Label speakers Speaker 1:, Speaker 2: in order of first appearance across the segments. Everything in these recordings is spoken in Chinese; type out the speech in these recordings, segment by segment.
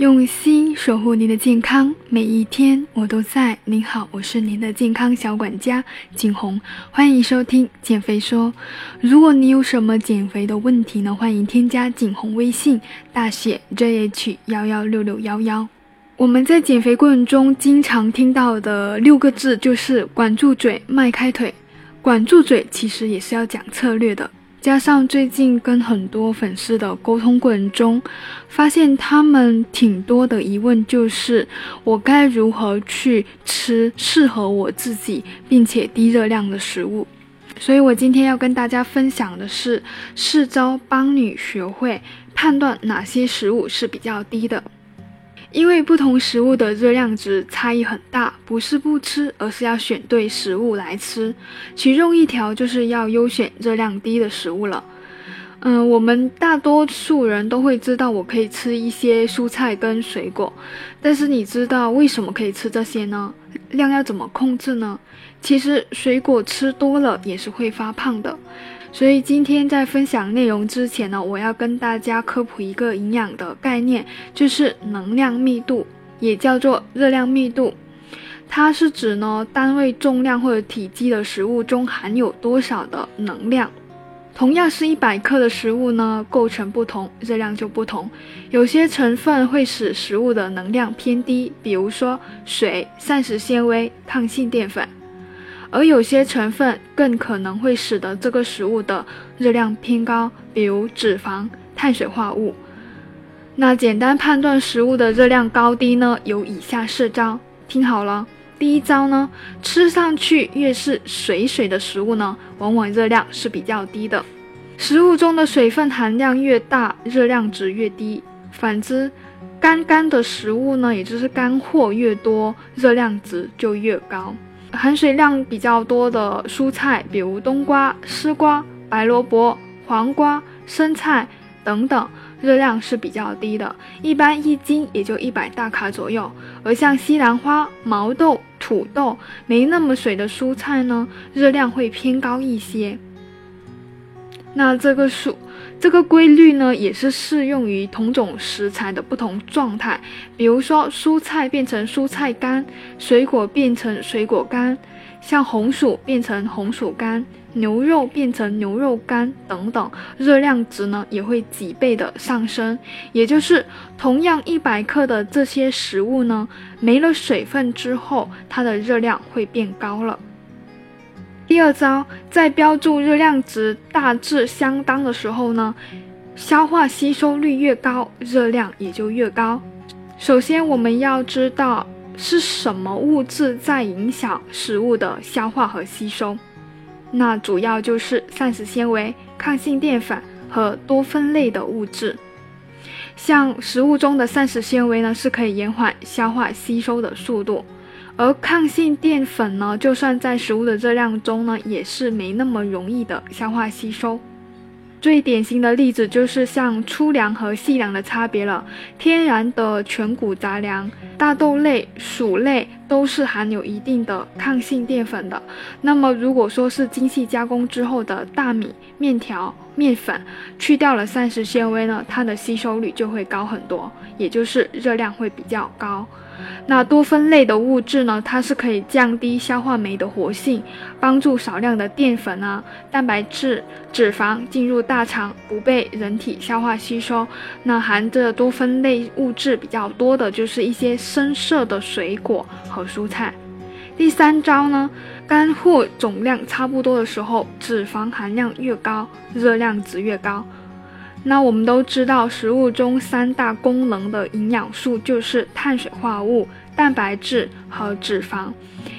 Speaker 1: 用心守护您的健康，每一天我都在。您好，我是您的健康小管家景红，欢迎收听减肥说。如果你有什么减肥的问题呢，欢迎添加景红微信，大写 JH 幺幺六六幺幺。我们在减肥过程中经常听到的六个字就是管住嘴，迈开腿。管住嘴其实也是要讲策略的。加上最近跟很多粉丝的沟通过程中，发现他们挺多的疑问，就是我该如何去吃适合我自己并且低热量的食物。所以我今天要跟大家分享的是四招帮你学会判断哪些食物是比较低的。因为不同食物的热量值差异很大，不是不吃，而是要选对食物来吃。其中一条就是要优选热量低的食物了。嗯，我们大多数人都会知道，我可以吃一些蔬菜跟水果，但是你知道为什么可以吃这些呢？量要怎么控制呢？其实水果吃多了也是会发胖的。所以今天在分享内容之前呢，我要跟大家科普一个营养的概念，就是能量密度，也叫做热量密度。它是指呢单位重量或者体积的食物中含有多少的能量。同样是一百克的食物呢，构成不同，热量就不同。有些成分会使食物的能量偏低，比如说水、膳食纤维、抗性淀粉。而有些成分更可能会使得这个食物的热量偏高，比如脂肪、碳水化物。那简单判断食物的热量高低呢？有以下四招，听好了。第一招呢，吃上去越是水水的食物呢，往往热量是比较低的。食物中的水分含量越大，热量值越低。反之，干干的食物呢，也就是干货越多，热量值就越高。含水量比较多的蔬菜，比如冬瓜、丝瓜、白萝卜、黄瓜、生菜等等，热量是比较低的，一般一斤也就一百大卡左右。而像西兰花、毛豆、土豆，没那么水的蔬菜呢，热量会偏高一些。那这个数。这个规律呢，也是适用于同种食材的不同状态。比如说，蔬菜变成蔬菜干，水果变成水果干，像红薯变成红薯干，牛肉变成牛肉干等等，热量值呢也会几倍的上升。也就是同样一百克的这些食物呢，没了水分之后，它的热量会变高了。第二招，在标注热量值大致相当的时候呢，消化吸收率越高，热量也就越高。首先，我们要知道是什么物质在影响食物的消化和吸收，那主要就是膳食纤维、抗性淀粉和多酚类的物质。像食物中的膳食纤维呢，是可以延缓消化吸收的速度。而抗性淀粉呢，就算在食物的热量中呢，也是没那么容易的消化吸收。最典型的例子就是像粗粮和细粮的差别了。天然的全谷杂粮、大豆类、薯类都是含有一定的抗性淀粉的。那么如果说是精细加工之后的大米、面条、面粉，去掉了膳食纤维呢，它的吸收率就会高很多，也就是热量会比较高。那多酚类的物质呢？它是可以降低消化酶的活性，帮助少量的淀粉啊、蛋白质、脂肪进入大肠，不被人体消化吸收。那含着多酚类物质比较多的，就是一些深色的水果和蔬菜。第三招呢，干货总量差不多的时候，脂肪含量越高，热量值越高。那我们都知道，食物中三大功能的营养素就是碳水化合物、蛋白质和脂肪。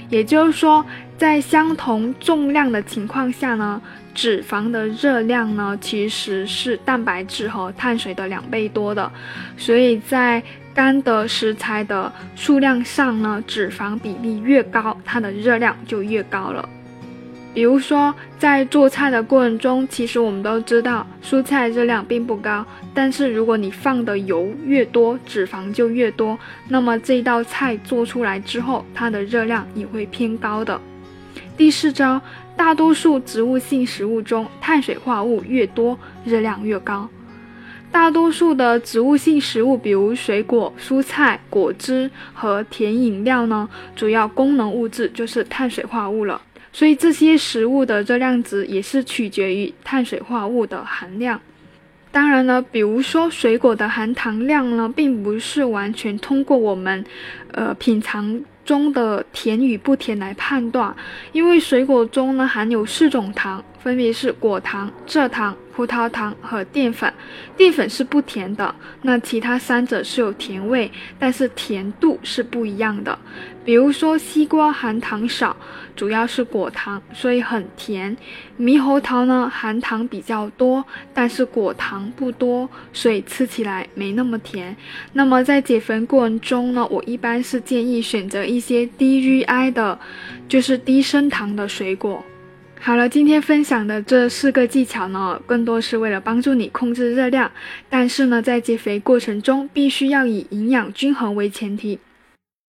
Speaker 1: 也就是说，在相同重量的情况下呢，脂肪的热量呢其实是蛋白质和碳水的两倍多的。所以在干的食材的数量上呢，脂肪比例越高，它的热量就越高了。比如说，在做菜的过程中，其实我们都知道蔬菜热量并不高，但是如果你放的油越多，脂肪就越多，那么这道菜做出来之后，它的热量也会偏高的。第四招，大多数植物性食物中，碳水化合物越多，热量越高。大多数的植物性食物，比如水果、蔬菜、果汁和甜饮料呢，主要功能物质就是碳水化合物了。所以这些食物的热量值也是取决于碳水化合物的含量。当然了，比如说水果的含糖量呢，并不是完全通过我们，呃，品尝中的甜与不甜来判断，因为水果中呢含有四种糖。分别是果糖、蔗糖、葡萄糖和淀粉。淀粉是不甜的，那其他三者是有甜味，但是甜度是不一样的。比如说，西瓜含糖少，主要是果糖，所以很甜；猕猴桃呢含糖比较多，但是果糖不多，所以吃起来没那么甜。那么在减肥过程中呢，我一般是建议选择一些低 GI 的，就是低升糖的水果。好了，今天分享的这四个技巧呢，更多是为了帮助你控制热量。但是呢，在减肥过程中，必须要以营养均衡为前提。